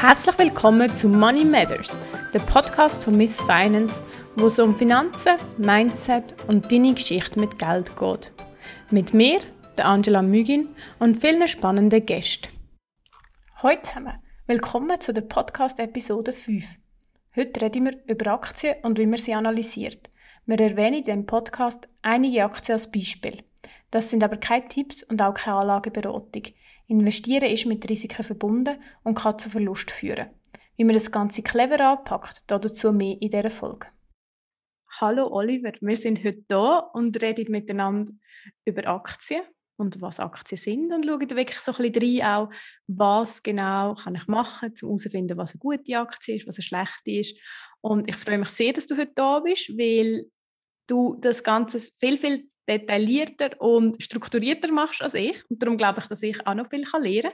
Herzlich willkommen zu Money Matters, der Podcast von Miss Finance, wo es um Finanzen, Mindset und deine Geschichte mit Geld geht. Mit mir, der Angela Mügin und vielen spannenden Gästen. Heute zusammen, willkommen zu der Podcast-Episode 5. Heute reden wir über Aktien und wie man sie analysiert. Wir erwähnen in diesem Podcast einige Aktien als Beispiel. Das sind aber keine Tipps und auch keine Anlageberatung. Investieren ist mit Risiken verbunden und kann zu Verlust führen. Wie man das Ganze clever anpackt, dazu mehr in dieser Folge. Hallo Oliver, wir sind heute da und reden miteinander über Aktien und was Aktien sind und schauen wirklich so ein bisschen rein, auch, was genau kann ich machen, um herauszufinden, was eine gute Aktie ist, was eine schlechte ist. Und ich freue mich sehr, dass du heute da bist, weil du das Ganze viel, viel detaillierter und strukturierter machst als ich. Und darum glaube ich, dass ich auch noch viel lernen kann.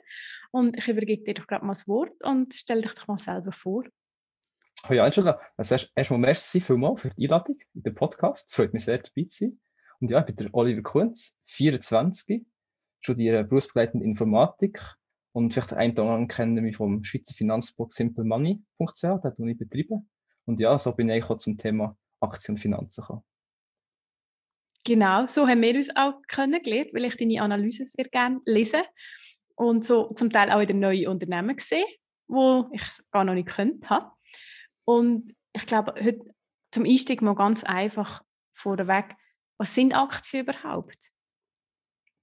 Und ich übergebe dir doch gerade mal das Wort und stell dich doch mal selber vor. Hallo Angela, also erst, erstmal merci vielmals für die Einladung in den Podcast. Freut mich sehr, dabei zu sein. Und ja, ich bin der Oliver Kunz, 24, studiere berufsbegleitende Informatik und vielleicht ein oder andere kennen mich vom Schweizer Finanzblog simplemoney.ch, den ich betreibe. Und ja, so bin ich auch zum Thema Aktien und Finanzen gekommen. Genau, so haben wir uns auch kennengelernt, weil ich deine Analyse sehr gerne lese und so zum Teil auch wieder neue Unternehmen sehe, wo ich gar noch nicht könnte habe. Und ich glaube, heute zum Einstieg mal ganz einfach vorweg, was sind Aktien überhaupt?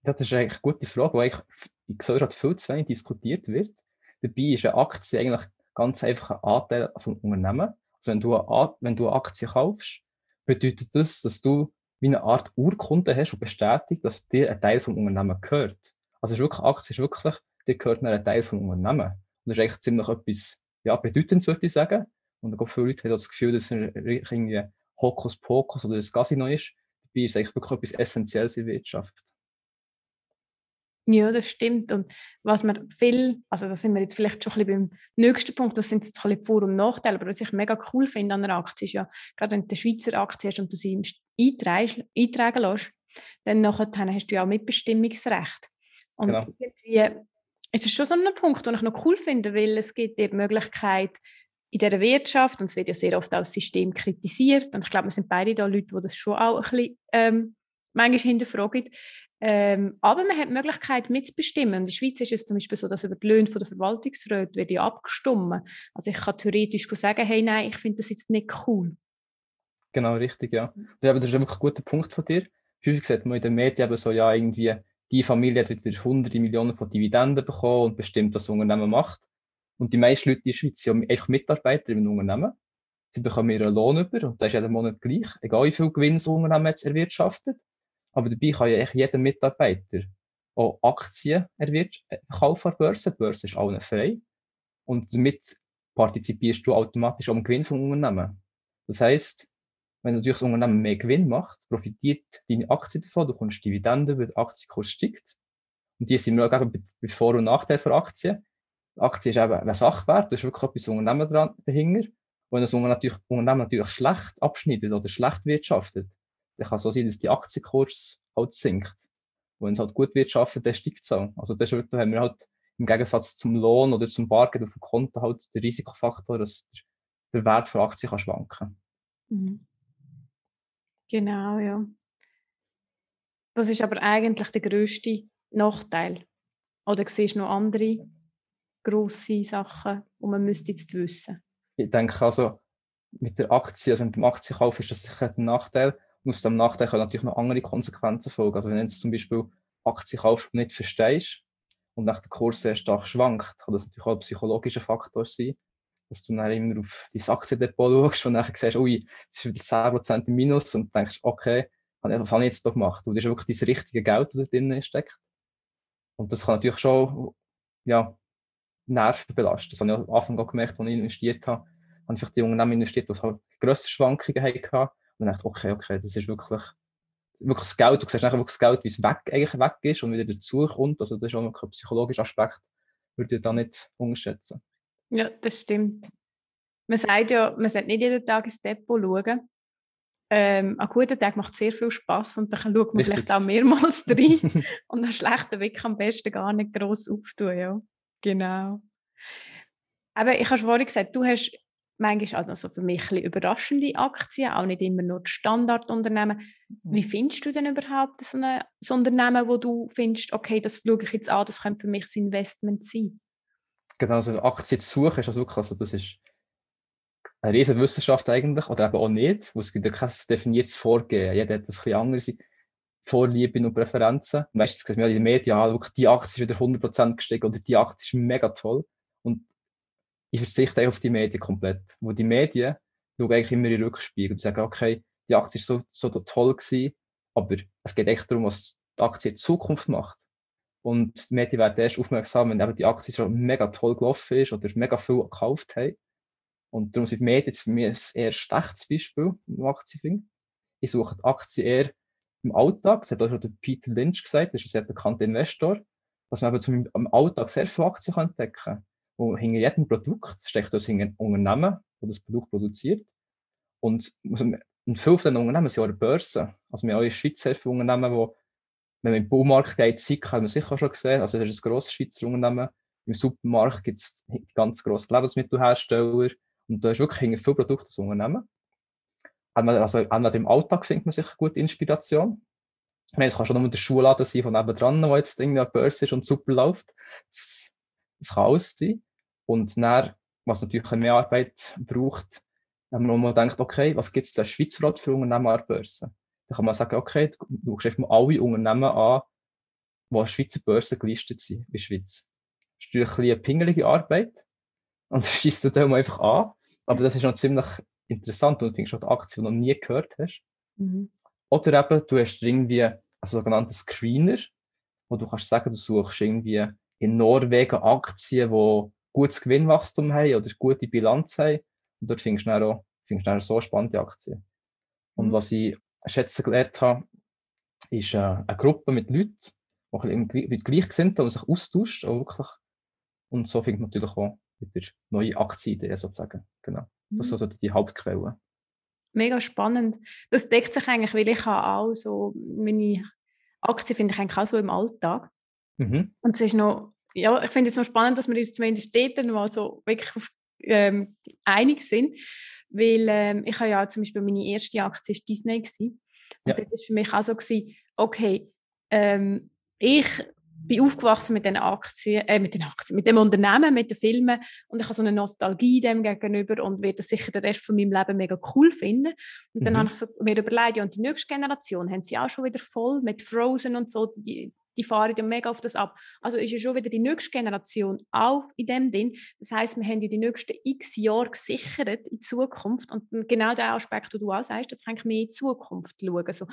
Das ist eigentlich eine gute Frage, weil in Gesellschaft viel zu wenig diskutiert wird. Dabei ist eine Aktie eigentlich ganz einfach ein Anteil vom Unternehmen. Also wenn du eine, wenn du eine Aktie kaufst, bedeutet das, dass du wie eine Art Urkunde hast und bestätigt, dass dir ein Teil vom Unternehmen gehört. Also ist wirklich, Aktie ist wirklich, dir gehört ein Teil vom Unternehmen. Und das ist eigentlich ziemlich etwas, ja, bedeutendes, würde ich sagen. Und da viele Leute haben das Gefühl, dass es irgendwie Hokuspokus oder das Casino ist. Dabei ist es eigentlich wirklich etwas Essentielles in der Wirtschaft. Ja, das stimmt. Und was man viel, also da sind wir jetzt vielleicht schon ein bisschen beim nächsten Punkt, das sind jetzt ein bisschen Vor- und Nachteile, aber was ich mega cool finde an einer Aktie ist ja, gerade wenn du eine Schweizer Aktie hast und du sie eintragen, eintragen lässt, dann nachher hast du ja auch Mitbestimmungsrecht. Und genau. irgendwie ist es schon so ein Punkt, den ich noch cool finde, weil es gibt dir die Möglichkeit, in dieser Wirtschaft, und es wird ja sehr oft auch das System kritisiert, und ich glaube, wir sind beide da Leute, die das schon auch ein bisschen ähm, manchmal hinterfragen, ähm, aber man hat die Möglichkeit mitzubestimmen. In der Schweiz ist es zum Beispiel so, dass über die Löhne der Verwaltungsräte wird abgestimmt. Also ich kann theoretisch sagen, hey, nein, ich finde das jetzt nicht cool. Genau, richtig, ja. ja das ist wirklich ein guter Punkt von dir. Häufig sieht man in den Medien eben so, ja, irgendwie, die Familie hat wieder hunderte Millionen von Dividenden bekommen und bestimmt, was das Unternehmen macht. Und die meisten Leute in der Schweiz sind einfach Mitarbeiter im Unternehmen. Sie bekommen ihren Lohn über und das ist jeden Monat gleich, egal wie viel Gewinn das Unternehmen jetzt erwirtschaftet. Aber dabei kann ja jeder Mitarbeiter auch Aktien kaufen an der Börse. Die Börse ist allen frei. Und damit partizipierst du automatisch am Gewinn vom Unternehmen. Das heißt, wenn natürlich das Unternehmen mehr Gewinn macht, profitiert deine Aktie davon, du kommst Dividenden, weil der Aktienkurs steigt. Und die sind auch bei Vor- und Nachteil für Aktien. Die Aktie ist eben ein Sachwert, da ist wirklich etwas Unternehmen dran, dahinter. Und wenn das Unternehmen natürlich, Unternehmen natürlich schlecht abschneidet oder schlecht wirtschaftet, dann kann es so sein, dass die Aktienkurs halt sinkt. Und wenn es halt gut wirtschaftet, dann steigt es auch. Also das da haben wir halt im Gegensatz zum Lohn oder zum Bargeld auf dem Konto halt den Risikofaktor, dass der Wert von Aktien kann schwanken. Mhm. Genau, ja. Das ist aber eigentlich der größte Nachteil. Oder siehst du noch andere grosse Sachen, die man müsste jetzt wissen? Ich denke also, mit der Aktie, also mit dem Aktienkauf ist das sicher ein Nachteil. Aus dem Nachteil können natürlich noch andere Konsequenzen folgen. Also wenn du jetzt zum Beispiel Aktien kaufst und nicht verstehst und nach der Kurs sehr stark schwankt, kann das natürlich auch ein psychologischer Faktor sein, dass du dann immer auf dein Aktiendepot schaust und dann siehst, ui, es ist wieder 10% im Minus und denkst, okay, was habe ich jetzt da gemacht? Und das ist wirklich das richtige Geld, das da drin steckt. Und das kann natürlich schon, ja, Nerven belasten. Das habe ich am Anfang auch gemerkt, als ich investiert habe. Habe ich vielleicht die Unternehmen investiert, die halt grössere Schwankungen hatten und dann dachte okay, okay, das ist wirklich, wirklich das Geld. Du siehst nachher wirklich das Geld, wie es weg, eigentlich weg ist und wieder dazukommt. Also das ist auch noch ein psychologischer Aspekt, würde ich da nicht unterschätzen. Ja, das stimmt. Man sagt ja, man sollte nicht jeden Tag ins Depot schauen. Ähm, an guten Tag macht sehr viel Spaß und dann schaut man Richtig. vielleicht auch mehrmals rein und an schlechten Weg am besten gar nicht gross auftun. Ja, genau. Aber ich habe schon vorhin gesagt, du hast manchmal auch noch so für mich ein überraschende Aktien, auch nicht immer nur die Standardunternehmen. Mhm. Wie findest du denn überhaupt so ein so Unternehmen, wo du findest, okay, das schaue ich jetzt an, das könnte für mich ein Investment sein? Genau, also Aktien zu suchen ist also wirklich, also das ist eine riesige Wissenschaft eigentlich, oder eben auch nicht, wo es gibt ja kein definiertes Vorgehen. Jeder hat ein bisschen andere Vorlieben und Präferenzen. Meistens sieht man in den Medien, ja, die Aktie ist wieder 100% gestiegen oder die Aktie ist mega toll. Und ich verzichte auf die Medien komplett. Wo die Medien schauen eigentlich immer in Rückspiegel und sagen, okay, die Aktie ist so, so toll gewesen, aber es geht echt darum, was die Aktie in Zukunft macht. Und die Medien werden erst aufmerksam, wenn eben die Aktie schon mega toll gelaufen ist oder mega viel gekauft haben. Und darum sind die Medien für mich ein eher schlechtes Beispiel im Aktienfing. Ich suche die Aktie eher im Alltag. Das hat auch schon Peter Lynch gesagt, das ist ein sehr bekannter Investor, dass man eben zum, im Alltag sehr viele Aktien entdecken kann. Und hinter jedem Produkt steckt das ein Unternehmen, das das Produkt produziert. Und, und viele von Unternehmen sind auch an der Börse. Also wir haben auch in der Schweiz Unternehmen, die, wenn man im Baumarkt geht, SICK haben wir sicher schon gesehen. Also das ist ein grosses Schweizer Unternehmen. Im Supermarkt gibt es ganz grosse Lebensmittelhersteller. Und da ist wirklich hinter viele Produkte das Unternehmen. Also entweder im Alltag findet man sicher gute Inspiration. Es kann schon nur der Schuhladen sein von nebenan, der jetzt irgendwie an der Börse ist und super läuft. Das, das kann alles sein. Und dann, was natürlich mehr Arbeit braucht, wenn man mal denkt, okay, was gibt es da Schweizer für Unternehmen an der Börse? Dann kann man sagen, okay, du schaust mal alle Unternehmen an, die an Schweizer Börse gelistet sind, in der Schweiz. Das ist natürlich ein eine pingelige Arbeit. Und das schießt du dann einfach an. Aber das ist noch ziemlich interessant und du findest auch die Aktie, die du noch nie gehört hast. Mhm. Oder eben, du hast irgendwie einen sogenannten Screener, wo du kannst sagen, du suchst irgendwie in Norwegen Aktien, die gutes Gewinnwachstum haben oder gute Bilanz haben. Und dort findest du dann auch, findest du dann so spannende Aktien. Und mhm. was ich schätzen gelernt habe, ist äh, eine Gruppe mit Leuten, die mit Gleichgesinnten und sich austauscht, auch wirklich. Und so findet man natürlich auch wieder neue Aktienideen sozusagen. Genau. Das sind mhm. also die Hauptquellen. Mega spannend. Das deckt sich eigentlich, weil ich auch so, meine Aktien finde ich eigentlich auch so im Alltag. Mhm. Und es ist noch, ja, ich finde es noch spannend, dass wir uns zumindest dort mal so wirklich auf, ähm, einig sind, weil ähm, ich habe ja zum Beispiel meine erste Aktie ist Disney gewesen. und ja. das war für mich auch so gewesen, okay, ähm, ich bin aufgewachsen mit den Aktien, äh, mit den Aktien, mit dem Unternehmen, mit den Filmen und ich habe so eine Nostalgie dem gegenüber und werde das sicher den Rest von meinem Leben mega cool finden. Und dann mhm. habe ich so mir überlegt, ja, und die nächste Generation haben sie auch schon wieder voll mit Frozen und so, die, die fahren ja mega auf das ab. Also ist ja schon wieder die nächste Generation auf in dem Ding. Das heißt, wir haben ja die nächsten x Jahre gesichert in Zukunft und genau der Aspekt, den du auch sagst, das kann ich mehr in Zukunft schauen. Also,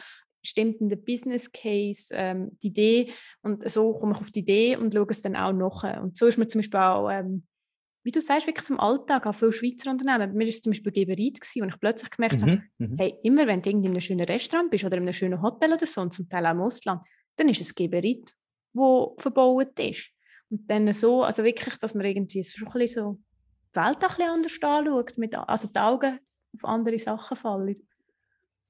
stimmt in der Business Case ähm, die Idee und so komme ich auf die Idee und schaue es dann auch nach. Und so ist mir zum Beispiel auch, ähm, wie du sagst, wirklich im Alltag, auch viele Schweizer Unternehmen. Bei mir war es zum Beispiel Geberit, wo ich plötzlich gemerkt mhm, habe, mhm. hey, immer wenn du in einem schönen Restaurant bist oder in einem schönen Hotel oder so, und zum Teil auch im Ausland, dann ist es Geberit, wo verbaut ist. Und dann so, also wirklich, dass man irgendwie so, ein bisschen so die Welt ein bisschen anders anschaut, mit, also die Augen auf andere Sachen fallen.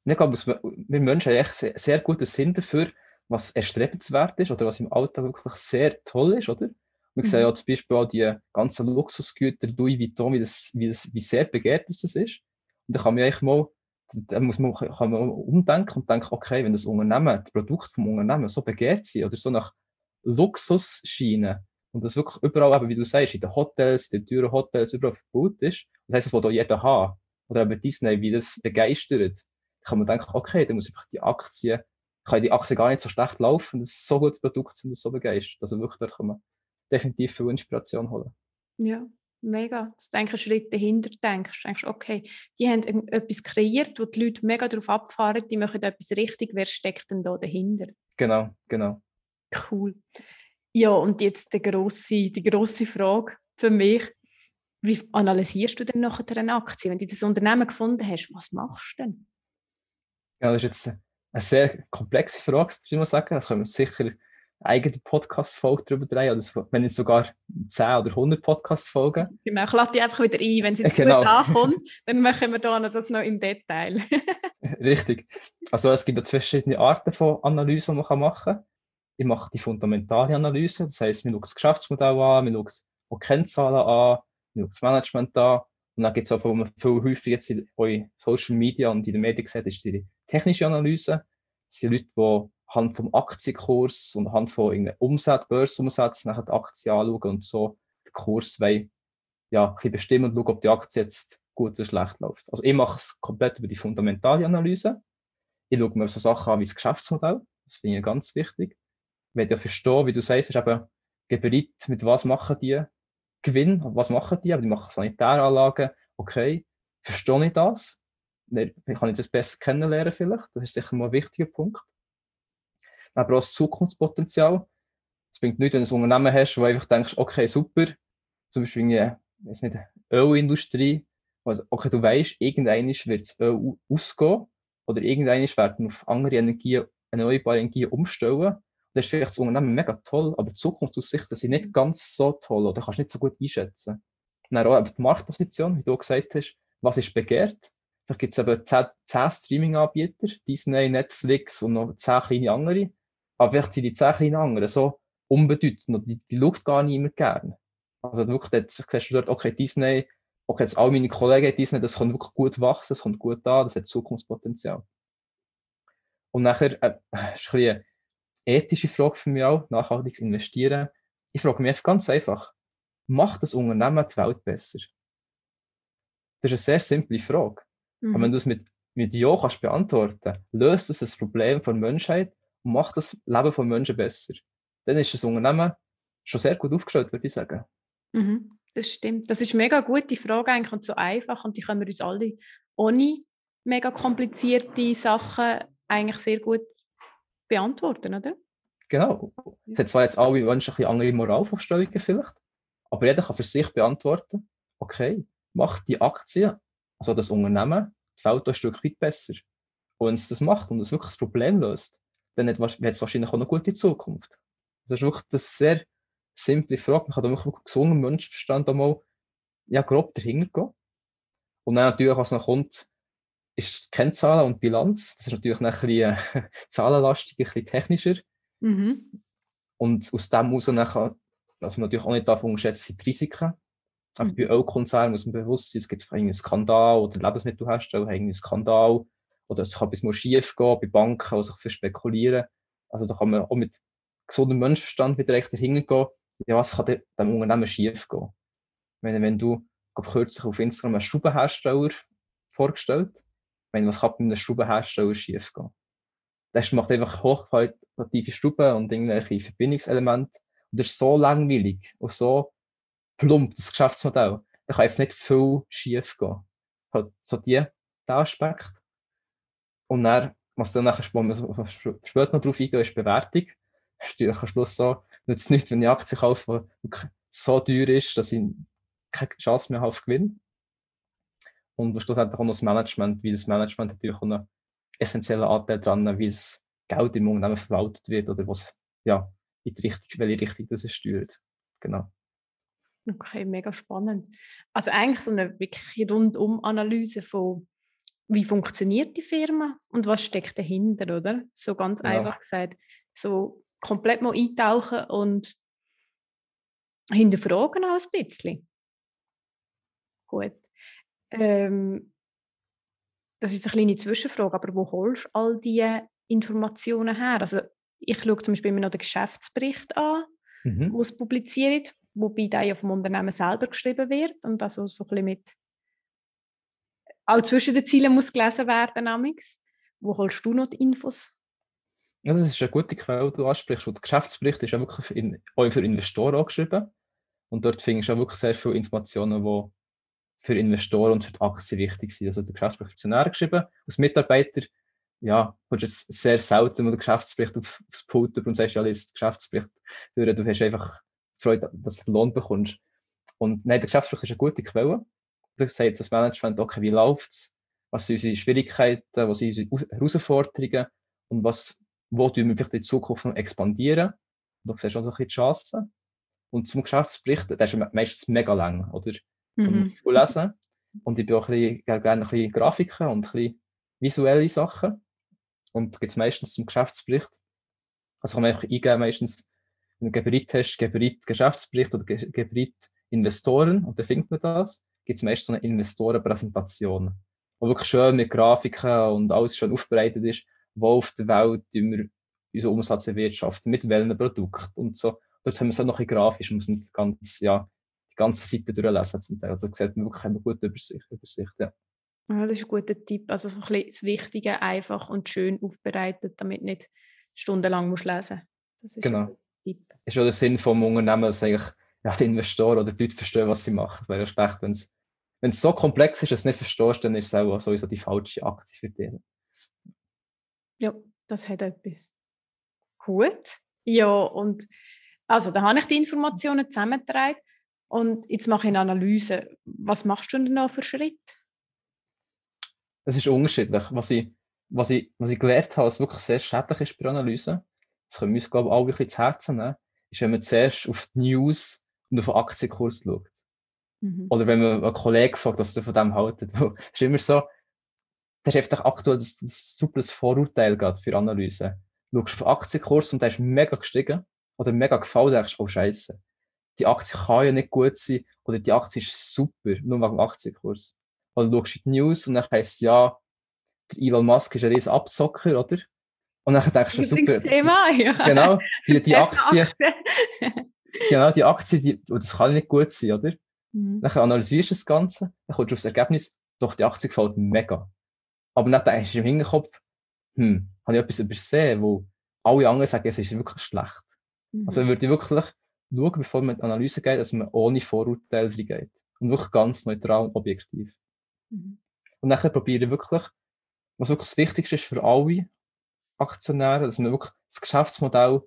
Ich glaube, wir Menschen haben echt sehr, sehr guten Sinn dafür, was erstrebenswert ist oder was im Alltag wirklich sehr toll ist, oder? Wir mhm. sehen ja zum Beispiel auch die ganzen Luxusgüter, Louis Vuitton, wie, das, wie, das, wie sehr begehrt das ist. Und da kann man eigentlich mal, da muss man, kann man umdenken und denken, okay, wenn das Unternehmen, das Produkt vom Unternehmen so begehrt sind oder so nach Luxus scheinen und das wirklich überall, eben, wie du sagst, in den Hotels, in den teuren Hotels, überall verbaut ist, das heisst, das will da jeder haben. Oder eben Disney, wie das begeistert kann man denken, okay, dann muss einfach die Aktie, kann die Aktie gar nicht so schlecht laufen, das ist so gute Produkte sind, das so begeistert. Also wirklich, da kann man definitiv viel Inspiration holen. Ja, mega. Dass du einen Schritt dahinter denkst. Du denkst, okay, die haben etwas kreiert, wo die Leute mega darauf abfahren, die machen etwas richtig, wer steckt denn da dahinter? Genau, genau. Cool. Ja, und jetzt die grosse, die grosse Frage für mich. Wie analysierst du denn nachher eine Aktie? Wenn du das Unternehmen gefunden hast, was machst du denn? Ja, das ist jetzt eine sehr komplexe Frage, muss ich mal sagen. Da können wir sicher eigene Podcast-Folge darüber drehen, oder wenn nicht sogar 10 oder 100 Podcast-Folgen. Genau, ich lade die einfach wieder ein. Wenn es jetzt genau. gut ankommt, dann machen wir da das noch im Detail. Richtig. Also es gibt ja zwei verschiedene Arten von Analyse, die man machen kann. Ich mache die fundamentale Analyse, das heisst, wir schauen das Geschäftsmodell an, wir schauen auch Kennzahlen an, ich schaue das Management an und dann gibt es auch, wo man viel häufig jetzt in Social Media und in den Medien sieht, ist die technische Analyse. Das sind Leute, die anhand vom Aktienkurs und anhand von irgendeinem Umsatz, Börsenumsatz nachher die Aktie anschauen und so den Kurs wollen, ja, ein bestimmen und schauen, ob die Aktie jetzt gut oder schlecht läuft. Also ich mache es komplett über die fundamentale Analyse. Ich schaue mir so Sachen an wie das Geschäftsmodell. Das finde ich ganz wichtig. Ich ja verstehe, wie du sagst, ist eben Geberit, mit was machen die Gewinn, was machen die, aber die machen Sanitäranlagen, okay, verstehe ich das? Wie kann ich das besser kennenlernen vielleicht? Das ist sicher mal ein wichtiger Punkt. Aber auch das Zukunftspotenzial. Es bringt nichts, wenn du ein Unternehmen hast, wo du einfach denkst, okay, super, zum Beispiel in, nicht, Ölindustrie, also, okay, du weißt, irgendwann wird das Öl ausgehen oder irgendwann werden auf andere Energien, erneuerbare Energien umstellen das ist vielleicht das Unternehmen mega toll, aber die Zukunftsaussichten sind nicht ganz so toll oder kannst nicht so gut einschätzen. Dann auch die Marktposition, wie du gesagt hast, was ist begehrt? Vielleicht gibt es eben 10, 10 Streaming-Anbieter, Disney, Netflix und noch 10 kleine andere. Aber vielleicht sind die 10 kleinen anderen so unbedeutend und die, die schaut gar niemand gern. Also wirklich, dort siehst du dort, okay, Disney, okay, jetzt all meine Kollegen Disney, das kann wirklich gut wachsen, das kommt gut an, das hat Zukunftspotenzial. Und nachher, äh, ist ein bisschen ethische Frage für mich auch, nachhaltiges Investieren. Ich frage mich ganz einfach, macht das Unternehmen die Welt besser? Das ist eine sehr simple Frage. Mhm. Aber wenn du es mit, mit Ja kannst beantworten, löst es das Problem von Menschheit und macht das Leben von Menschen besser. Dann ist das Unternehmen schon sehr gut aufgestellt, würde ich sagen. Mhm, das stimmt. Das ist eine mega gute Frage eigentlich und so einfach und die können wir uns alle ohne mega komplizierte Sachen eigentlich sehr gut beantworten, oder? Genau. Es hat zwar jetzt alle Menschen ein bisschen andere Moralvorstellungen vielleicht, aber jeder kann für sich beantworten, okay, macht die Aktie, also das Unternehmen, die Welt ein Stück weit besser. Und wenn es das macht und es wirklich das Problem löst, dann hat es wahrscheinlich auch eine gute Zukunft. Das ist wirklich eine sehr simple Frage. Man kann da wirklich gesunden Menschenverstand einmal ja, grob dahinter gehen. Und dann natürlich, was noch kommt, ist Kennzahlen und Bilanz. Das ist natürlich ein bisschen äh, zahlenlastig, ein bisschen technischer. Mhm. Und aus dem heraus nachher, was man natürlich auch nicht darf unterschätzen, sind die Risiken. Mhm. Bei Ölkonzernen muss man bewusst sein, es gibt einen Skandal oder Lebensmittelhersteller haben einen Skandal oder es kann bis mal schief gehen bei Banken, die sich für spekulieren. Also da kann man auch mit gesundem Menschenverstand wieder recht dahinter gehen, ja, was kann dem Unternehmen schief gehen? Wenn, wenn du kürzlich auf Instagram einen Stubenhersteller vorgestellt meine, was kann bei einem Stubenhersteller schief gehen? Das macht einfach hochqualitative Stuben und irgendwelche Verbindungselemente. Und das ist so langweilig und so plump, das Geschäftsmodell. Da kann einfach nicht viel schief gehen. Halt so die, der Aspekt. Und dann, was dann nachher, später noch drauf eingehen, ist Bewertung. Natürlich am Schluss so, nützt es nicht, wenn ich Aktien kaufe, die so teuer ist, dass ich keine Chance mehr habe auf Gewinn. Und schlussendlich auch noch das Management, weil das Management natürlich auch einen essentiellen Anteil daran, wie das Geld im Unternehmen verwaltet wird oder was, ja, in die Richtung, welche Richtung das es steuert. Genau. Okay, mega spannend. Also eigentlich so eine wirklich rundum Analyse von, wie funktioniert die Firma und was steckt dahinter, oder? So ganz ja. einfach gesagt. So komplett mal eintauchen und hinterfragen auch ein bisschen. Gut. Ähm, das ist eine kleine Zwischenfrage, aber wo holst du all diese Informationen her? Also ich schaue zum Beispiel immer noch den Geschäftsbericht an, mhm. wo es publiziert, wobei der ja vom Unternehmen selber geschrieben wird und also so ein bisschen mit auch zwischen den Zielen muss gelesen werden, amix. Wo holst du noch die Infos? Ja, das ist eine gute Quelle, die du ansprichst. Der Geschäftsbericht ist ja wirklich in, auch für Investoren angeschrieben. Und dort findest du auch wirklich sehr viele Informationen, die für Investoren und für die Aktie wichtig sind. Also der Geschäftsbericht Aktionär geschrieben. Als Mitarbeiter, ja, kommst jetzt sehr selten, wo der Geschäftsbericht auf, aufs Pult und sagst, ja, liest Geschäftsbericht durch. Du hast einfach Freude, dass du Lohn bekommst. Und nein, der Geschäftsbericht ist eine gute Quelle. Du jetzt das Management, okay, wie läuft's? Was sind unsere Schwierigkeiten? Was sind unsere Herausforderungen? Und was, wo tun wir vielleicht in Zukunft noch expandieren? Und du siehst auch so ein bisschen die Chancen. Und zum Geschäftsbericht, der ist meistens mega lang, oder? mhm. lesen. Und ich bin auch ein bisschen, gerne ein bisschen Grafiken und ein bisschen visuelle Sachen. Und da gibt es meistens zum Geschäftsbericht. Also kann man einfach eingeben, meistens, wenn du Geberit hast, Geberit Geschäftsbericht oder Geberit Investoren, und da findet man das, gibt es meist so eine Investorenpräsentation, wo wirklich schön mit Grafiken und alles schon aufbereitet ist, wo auf der Welt wir unseren Umsatz erwirtschaften, mit welchen Produkten und so. Dort haben wir es auch noch ein grafisch, man muss nicht ganz, ja, die ganze Seite durchlesen zum Teil. Da sieht man wirklich eine gute Übersicht. Übersicht ja. ja. das ist ein guter Tipp. Also so ein bisschen das Wichtige einfach und schön aufbereitet, damit nicht stundenlang musst lesen Das ist genau. ein Tipp. Ist schon der Sinn vom Unternehmen, dass eigentlich ja, die Investoren oder die Leute verstehen, was sie machen. Es wäre ja schlecht, wenn es wenn es so komplex ist, dass du nicht verstehst, dann ist es auch sowieso die falsche Aktie für dich. Ja, das hat etwas. Gut. Ja, und also da habe ich die Informationen zusammengetragen und jetzt mache ich eine Analyse. Was machst du denn noch für Schritt? Es ist unterschiedlich. Was ich, was, ich, was ich gelernt habe, was wirklich sehr schädlich ist bei Analyse, das können wir uns, glaube ich, alle wirklich zu Herzen nehmen, ist, wenn man zuerst auf die News und auf den Aktienkurs schaut. Mhm. Oder wenn man einen Kollegen fragt, was du von dem haltet. Es ist immer so, das ist einfach aktuell das super Vorurteil gerade für Analyse. Du schaust auf den Aktienkurs und der ist mega gestiegen oder mega gefallen, denkst oh Scheiße. Die Aktie kann ja nicht gut sein oder die Aktie ist super, nur wegen dem Aktienkurs. Oder du schaust in die News und dann heisst ja, der Elon Musk ist ein riesen Abzocker, oder? Und dann denkst du, super. Thema, ja. Genau, die, die Aktie. Aktie. genau, die Aktie, die, oh, das kann nicht gut sein, oder? Mhm. Dann analysierst du das Ganze, dann kommst du aufs Ergebnis, doch die Aktie gefällt mega. Aber dann denkst du im Hinterkopf, hm, habe ich etwas übersehen, wo alle anderen sagen, es ist wirklich schlecht. Mhm. Also würde ich wirklich schauen, bevor man in die Analyse geht, dass man ohne Vorurteile geht. Und wirklich ganz neutral und objektiv. Mhm. Und dann probiere ich wirklich, was wirklich das Wichtigste ist für alle Aktionäre, dass man wirklich das Geschäftsmodell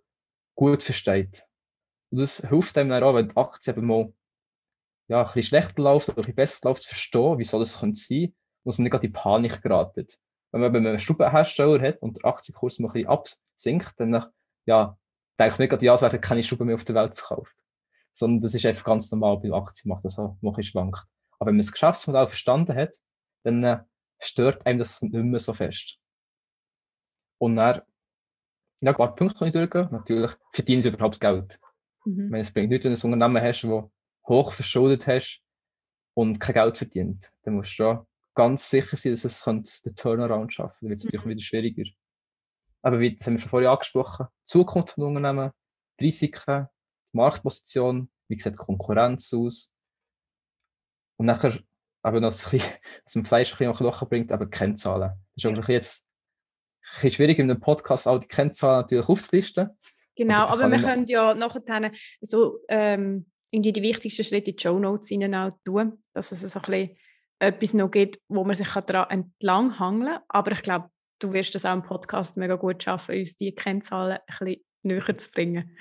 gut versteht. Und das hilft einem dann auch, wenn die Aktie eben mal ja, ein bisschen schlechter läuft oder ein bisschen besser läuft, zu verstehen, wieso das könnte sein, muss man nicht gerade in Panik geraten. Wenn man, einen Stubenhersteller hat und der Aktienkurs mal ein bisschen absinkt, dann, ja, denke ich nicht gerade, ja, es werden keine Stuben mehr auf der Welt verkauft. Sondern das ist einfach ganz normal beim Aktienmarkt, also mache ich schwankt. Aber wenn man das Geschäftsmodell verstanden hat, dann äh, stört einem das nicht mehr so fest. Und dann, ja, ein paar Punkte kann ich durchgehen. Natürlich verdienen sie überhaupt Geld. Mhm. Wenn es bringt nichts, wenn du ein Unternehmen hast, das hoch verschuldet hast und kein Geld verdient, dann musst du da ganz sicher sein, dass es den Turnaround schaffen Dann wird es natürlich mhm. wieder schwieriger. Aber wie, das haben wir schon vorher angesprochen, die Zukunft von Unternehmen, die Risiken, die Marktposition, wie sieht die Konkurrenz aus? Und nachher, aber noch ein bisschen, dass man Fleisch ein bisschen Knochen bringt, aber Kennzahlen. Das ist ja. jetzt ein bisschen schwierig, in einem Podcast all die Kennzahlen natürlich aufzulisten. Genau, aber, aber wir können ja nachher so ähm, irgendwie die wichtigsten Schritte in die Show Notes auch tun, dass es so ein bisschen etwas noch gibt, wo man sich daran entlang hangeln kann. Aber ich glaube, du wirst das auch im Podcast mega gut schaffen, uns die Kennzahlen ein bisschen näher zu bringen.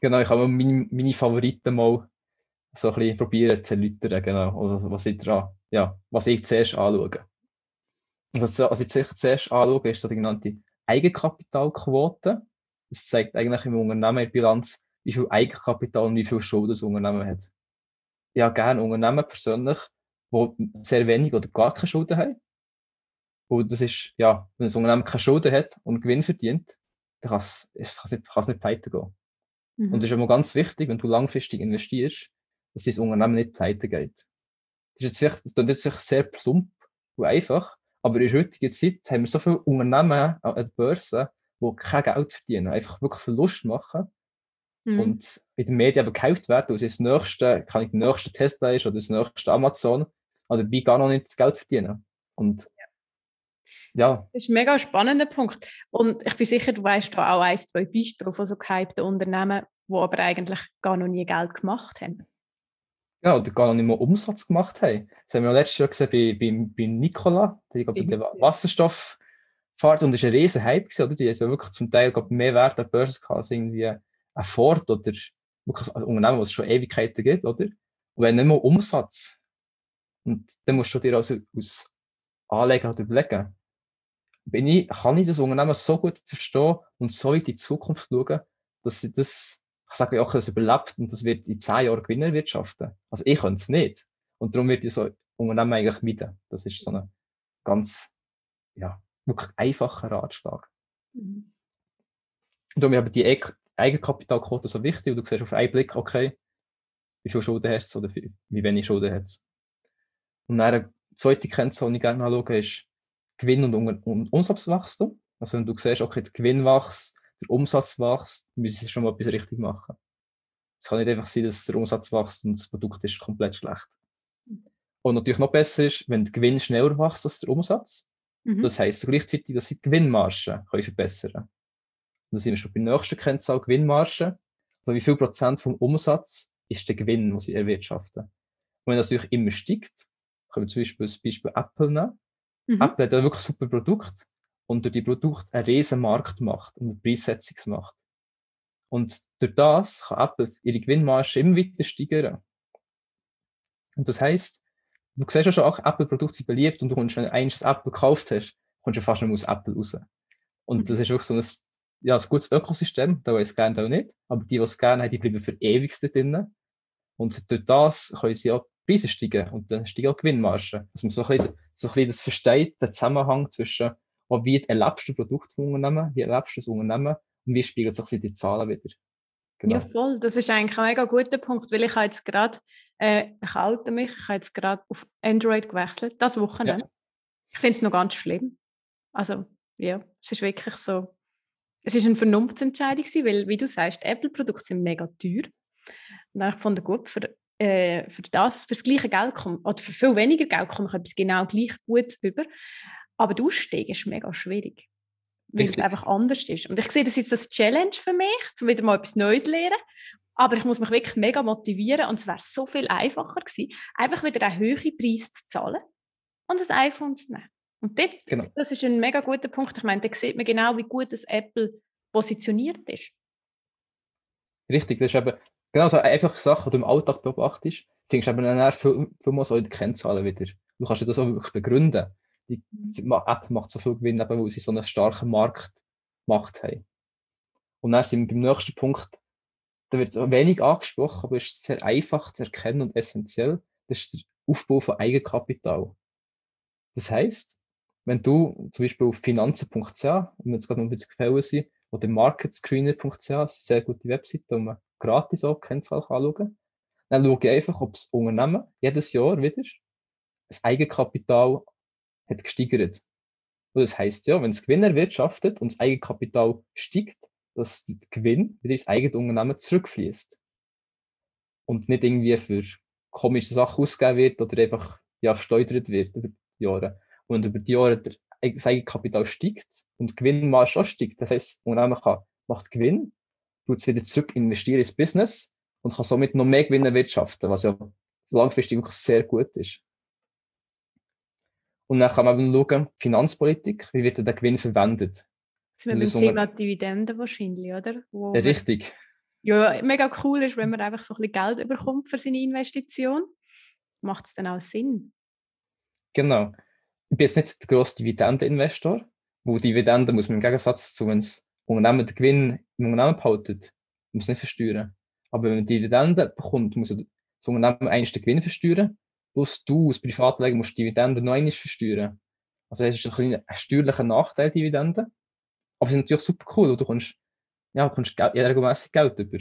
Genau, ich habe meine, meine Favoriten mal so ein bisschen probieren zu erläutern, genau, oder was ich, dran, ja, was ich zuerst anschaue. Also, was ich zuerst anschaue, ist die genannte Eigenkapitalquote. Das zeigt eigentlich im Unternehmen in Bilanz, wie viel Eigenkapital und wie viel Schulden das Unternehmen hat. Ich habe gerne Unternehmen persönlich, die sehr wenig oder gar keine Schulden haben. Und das ist, ja, wenn ein Unternehmen keine Schulden hat und Gewinn verdient, dann kann es, es nicht, kann es nicht pleite gehen. Mhm. Und das ist immer ganz wichtig, wenn du langfristig investierst, dass das Unternehmen nicht pleite geht. Das ist jetzt, das jetzt sehr plump und einfach, aber in der heutigen Zeit haben wir so viele Unternehmen an der Börse, die kein Geld verdienen, einfach wirklich Verlust machen Mhm. Und in den Medien gekauft werden, also das nächste, kann ich der nächste Tesla ist oder das nächste Amazon, aber dabei gar noch nicht das Geld verdienen. Und ja. Das ist ein mega spannender Punkt. Und ich bin sicher, du weißt da auch ein, zwei Beispiele von so gehypten Unternehmen, die aber eigentlich gar noch nie Geld gemacht haben. Ja, oder gar noch nicht mal Umsatz gemacht haben. Das haben wir letztes Jahr gesehen bei, bei, bei Nikola, der bei der Wasserstofffahrt und das war ein riesen Hype, oder? Die haben wirklich zum Teil mehr Wert an der Börse gehabt als irgendwie ein Ford oder wirklich ein Unternehmen, was es schon Ewigkeiten gibt, oder? Und wenn nicht mal Umsatz, und dann musst du dir also als Anleger halt überlegen, bin ich, kann ich das Unternehmen so gut verstehen und so in die Zukunft schauen, dass sie das, ich sage ja auch, das überlebt und das wird in zehn Jahren Gewinner wirtschaften. Also ich kann es nicht. Und darum wird ich so Unternehmen eigentlich meiden. Das ist so ein ganz, ja, wirklich einfacher Ratschlag. Mhm. Und darum haben die Eigenkapitalquote so wichtig und du siehst auf einen Blick, okay, wie viel Schulden hat es oder wie wenig Schulden hat es. Und eine zweite Kennzahl, die ich gerne anschaue, ist Gewinn und, und Umsatzwachstum. Also wenn du siehst, okay, der Gewinn wächst, der Umsatz wächst, müssen sie schon mal etwas richtig machen. Es kann nicht einfach sein, dass der Umsatz wächst und das Produkt ist komplett schlecht. Und natürlich noch besser ist, wenn der Gewinn schneller wächst als der Umsatz. Mhm. Das heisst gleichzeitig, dass sie die Gewinnmarge können verbessern können. Und da sind wir schon bei der nächsten Kennzahl Gewinnmarge. Also wie viel Prozent vom Umsatz ist der Gewinn, den sie erwirtschaften. Und wenn das natürlich immer steigt, können wir zum Beispiel das Beispiel Apple nehmen. Mhm. Apple hat ein wirklich super Produkt und durch die Produkte einen riesen Marktmacht und eine Preissetzungsmacht. Und durch das kann Apple ihre Gewinnmarge immer weiter steigern. Und das heisst, du siehst ja schon auch, Apple-Produkte sind beliebt und du kommst, wenn du eins Apple gekauft hast, kommst du fast nicht mehr aus Apple raus. Und mhm. das ist wirklich so ein, ja, ein gutes Ökosystem, da weiß gerne auch nicht, aber die, die es gerne haben, die bleiben für ewig da drinnen. Und durch das können sie auch Preise steigen und dann steigen auch Gewinnmargen. Dass man so ein bisschen, so ein bisschen das versteht, den Zusammenhang zwischen, oh, wie erlebst du Produkt vom Unternehmen, wie erlebst du das Unternehmen und wie spiegelt sich die Zahlen wieder. Genau. Ja, voll. Das ist eigentlich ein mega guter Punkt, weil ich habe jetzt gerade, äh, ich halte mich, ich habe jetzt gerade auf Android gewechselt, das Wochenende. Ja. Ich finde es noch ganz schlimm. Also, ja, es ist wirklich so, es ist eine Vernunftsentscheidung weil, wie du sagst, Apple-Produkte sind mega teuer. Und dann habe ich gefunden, gut, für, äh, für das, für das gleiche Geld kommen, oder für viel weniger Geld komme ich etwas genau gleich Gutes über. Aber der Ausstieg ist mega schwierig weil es einfach anders ist. Und ich sehe das jetzt als Challenge für mich, um wieder mal etwas Neues zu lernen. Aber ich muss mich wirklich mega motivieren und es wäre so viel einfacher gewesen, einfach wieder einen höheren Preis zu zahlen und das iPhone zu nehmen. Und dort, genau. das ist ein mega guter Punkt. Ich meine, da sieht man genau, wie gut das Apple positioniert ist. Richtig, das ist eben genau so einfache Sachen, die du im Alltag beobachtest, findest du eben dann viel, viel mal so in den Kennzahlen wieder. Du kannst dir das auch wirklich begründen die, die App macht so viel Gewinn, eben, weil sie so einen starken Marktmacht haben. Und dann sind wir beim nächsten Punkt, da wird wenig angesprochen, aber es ist sehr einfach zu erkennen und essentiell. Das ist der Aufbau von Eigenkapital. Das heißt, wenn du zum Beispiel auf finanzen.ch, wir jetzt gerade noch ein bisschen gefallen sind, oder marketscreener.ch, das ist eine sehr gute Webseite, wo man gratis auch Kennzahlen anschauen kann, dann schau ich einfach, ob das Unternehmen jedes Jahr wieder ein Eigenkapital hat gesteigert. Und das heißt ja, wenn es Gewinn erwirtschaftet und das Eigenkapital steigt, dass der Gewinn wieder ins eigene Unternehmen zurückfließt. Und nicht irgendwie für komische Sachen ausgegeben wird oder einfach ja, versteuert wird über die Jahre. Und über die Jahre das Eigenkapital steigt und die Gewinnmarge auch steigt. Das heißt, Unternehmen kann, macht Gewinn, tut es wieder zurück investieren ins Business und kann somit noch mehr Gewinn erwirtschaften, was ja langfristig wirklich sehr gut ist. Und dann kann man eben schauen, Finanzpolitik, wie wird der Gewinn verwendet? Das ist beim Thema Dividenden wahrscheinlich, oder? Wo ja, richtig. Ja, mega cool ist, wenn man einfach so ein bisschen Geld bekommt für seine Investition. Macht es dann auch Sinn? Genau. Ich bin jetzt nicht der grosse Dividendeninvestor, wo Dividenden muss man im Gegensatz zu, wenn das Unternehmen den Gewinn im Unternehmen behaltet, muss nicht versteuern. Aber wenn man Dividenden bekommt, muss das Unternehmen eigentlich den Gewinn versteuern plus du als Privatleger musst Dividenden noch einmal versteuern. Also es ist ein, kleiner, ein steuerlicher Nachteil, Dividenden. Aber es ist natürlich super cool, du kommst, ja, du kommst regelmäßig Geld über.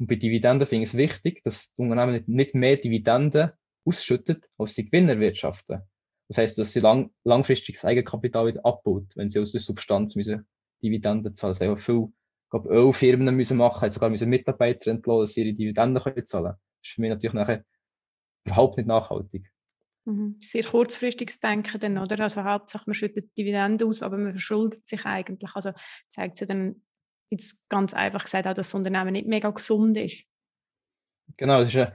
Und bei Dividenden finde ich es wichtig, dass das Unternehmen nicht mehr Dividenden ausschüttet, als sie Gewinn erwirtschaften. Das heißt, dass sie lang, langfristig das Eigenkapital wieder abbaut, wenn sie aus der Substanz müssen Dividenden zahlen. Haben viel, ich glaube, Ölfirmen müssen machen, sogar müssen Mitarbeiter entlassen, dass sie ihre Dividenden können zahlen. Das ist für mich natürlich nachher überhaupt nicht nachhaltig. Mhm. Sehr kurzfristiges Denken dann, oder? Also Hauptsache man schüttet Dividenden aus, aber man verschuldet sich eigentlich. Also zeigt ja dann jetzt ganz einfach gesagt auch, dass das Unternehmen nicht mega gesund ist. Genau, das ist ein,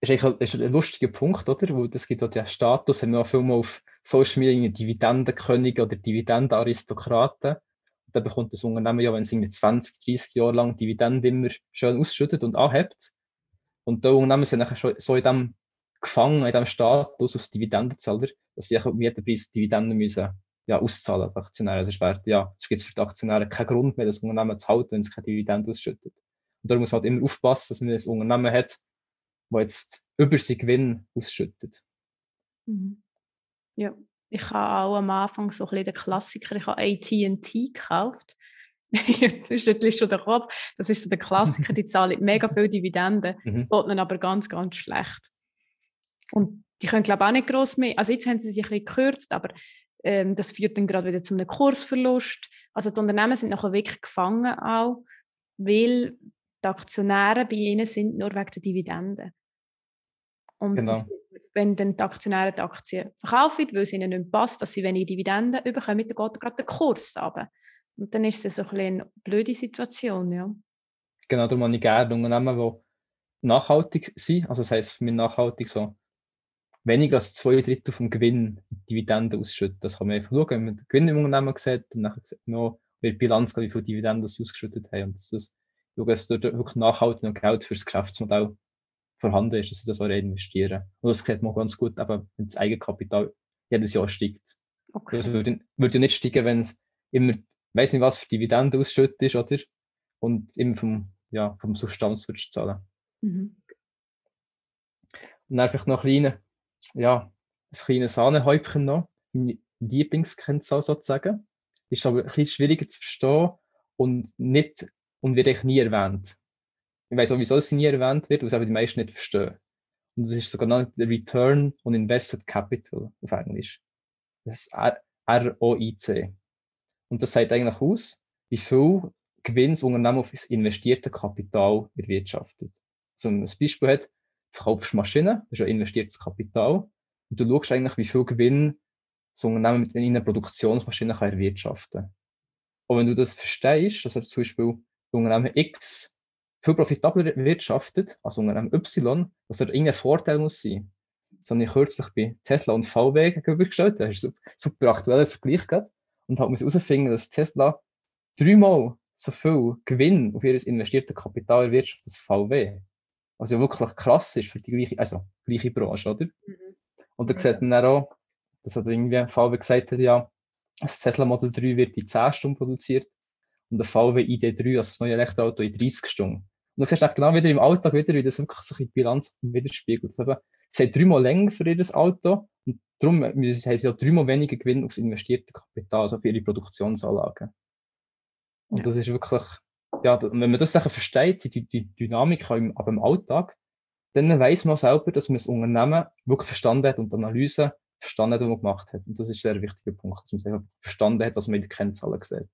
ist ein, ist ein lustiger Punkt, oder? Wo das gibt auch den Status, haben wir auch viel mal auf Social Media Dividendenkönige oder Dividendenaristokraten. Und dann bekommt das Unternehmen ja, wenn es 20, 30 Jahre lang Dividenden immer schön ausschüttet und anhebt. Und da Unternehmen sind nachher schon so in dem gefangen in diesem Status als Dividendenzahler, dass sie um jeden Preis Dividenden müssen, ja, auszahlen an Aktionäre. Also es wäre, ja, es gibt für die Aktionäre keinen Grund mehr, das Unternehmen zu halten, wenn es keine Dividende ausschüttet. Und da muss man halt immer aufpassen, dass man ein Unternehmen hat, das jetzt über seinen Gewinn ausschüttet. Mhm. Ja, ich habe auch am Anfang so ein bisschen den Klassiker, ich habe AT&T gekauft das ist schon der Kopf. Das ist so der Klassiker, die zahlen mega viel Dividenden, mhm. das aber ganz, ganz schlecht. Und die können, glaube ich, auch nicht gross mehr. Also jetzt haben sie sich ein bisschen gekürzt, aber ähm, das führt dann gerade wieder zu einem Kursverlust. Also die Unternehmen sind nachher wirklich gefangen auch, weil die Aktionäre bei ihnen sind nur wegen der Dividenden. Und genau. das, wenn dann die Aktionäre die Aktien verkaufen, weil es ihnen nicht passt, dass sie weniger Dividenden bekommen, dann geht gerade der Kurs runter. Und dann ist es so ein eine blöde Situation, ja. Genau, darum habe ich gerne Unternehmen, die nachhaltig sind. Also das heisst für mich nachhaltig so weniger als zwei Drittel vom Gewinn Dividenden ausschütten. Das kann man einfach schauen, wenn man den Gewinn im Unternehmen sieht und dann sieht man wie Bilanz, wie viele Dividenden sie ausgeschüttet haben. Und dass das, schauen, dass dort wirklich nachhaltig noch Geld für das Geschäftsmodell vorhanden ist, dass sie das auch investieren. Und das sieht man ganz gut, aber wenn das Eigenkapital jedes Jahr steigt. Okay. Also würde, würde ja nicht steigen, wenn es immer, weiß nicht was für Dividenden ausschüttet ist, oder? Und immer vom, ja, vom Substanz würdest du zahlen. Mhm. Und einfach noch kleine, ja, ein kleines Sahnehäubchen noch. Meine Lieblingskennzahl sozusagen. Ist aber ein bisschen schwieriger zu verstehen und nicht, und wird eigentlich nie erwähnt. Ich weiß auch, wieso es nie erwähnt wird, es aber die meisten nicht verstehen. Und das ist sogar der Return on Invested Capital auf Englisch. Das ist ROIC. Und das sagt eigentlich aus, wie viel Gewinn das Unternehmen auf das investierte Kapital erwirtschaftet. So ein Beispiel hat, du verkaufst Maschinen, das ist ja investiertes Kapital, und du schaust eigentlich, wie viel Gewinn das Unternehmen mit einer Produktionsmaschine kann erwirtschaften kann. Und wenn du das verstehst, dass er zum Beispiel Unternehmen X viel profitabler wirtschaftet als Unternehmen Y, dass da irgendein Vorteil muss sein. Das habe ich kürzlich bei Tesla und VW gegenübergestellt. Das ist ein super aktueller Vergleich gehabt. Und habe herausgefunden, dass Tesla dreimal so viel Gewinn auf ihr investiertes Kapital erwirtschaftet als VW. Also wirklich krass ist für die gleiche, also gleiche Branche, oder? Mhm. Und da sieht man auch, dass hat irgendwie VW gesagt hat, ja, das Tesla Model 3 wird in 10 Stunden produziert und der VW ID3, also das neue Elektroauto, in 30 Stunden. Und du siehst auch genau wieder im Alltag wieder, wie das wirklich sich in die Bilanz widerspiegelt. Sie haben dreimal länger für ihr Auto und darum haben sie auch dreimal weniger Gewinn aufs investierte Kapital, also für ihre Produktionsanlagen. Und ja. das ist wirklich, ja, wenn man das dann versteht, die, die Dynamik im, aber im Alltag, dann weiß man selber, dass man das Unternehmen wirklich verstanden hat und die Analyse verstanden hat, die man gemacht hat. Und das ist ein sehr wichtiger Punkt, dass man verstanden hat, was man in den Kennzahlen sieht.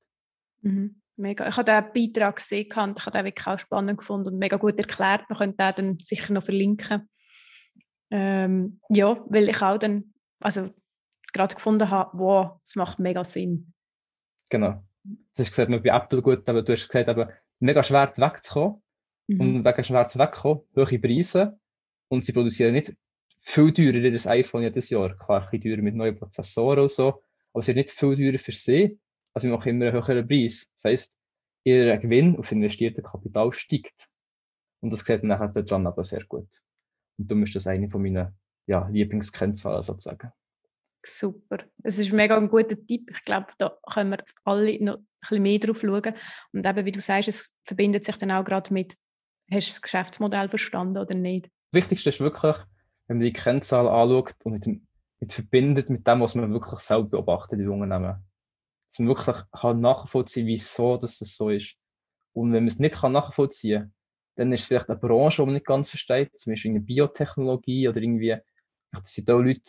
Mhm. Mega. Ich habe den Beitrag gesehen und ich habe den wirklich auch spannend gefunden und mega gut erklärt. Man könnte den dann sicher noch verlinken. Ähm, ja, weil ich auch dann also gerade gefunden habe, wow, es macht mega Sinn. Genau. Das ist gesagt man bei Apple gut, aber du hast gesagt, aber mega schwer wegzukommen. Mhm. Und wegen schwer wegzukommen, hohe Preise. Und sie produzieren nicht viel teurer das iPhone jedes Jahr. Klar, ein bisschen teurer mit neuen Prozessoren und so, aber sie sind nicht viel teurer für sie also sie machen immer einen höheren Preis. Das heisst, ihr Gewinn aus investiertem Kapital steigt. Und das sieht man nachher daran aber sehr gut. Und darum ist das eine von meinen ja, Lieblingskennzahlen sozusagen. Super. Es ist mega ein guter Tipp. Ich glaube, da können wir alle noch ein bisschen mehr drauf schauen. Und eben, wie du sagst, es verbindet sich dann auch gerade mit, hast du das Geschäftsmodell verstanden oder nicht? Das Wichtigste ist wirklich, wenn man die Kennzahl anschaut und mit, mit verbindet mit dem, was man wirklich selber beobachtet in Unternehmen man wirklich kann nachvollziehen wieso dass das so ist. Und wenn man es nicht kann nachvollziehen kann, dann ist es vielleicht eine Branche, die man nicht ganz versteht, zum Beispiel eine Biotechnologie oder irgendwie, das sind auch Leute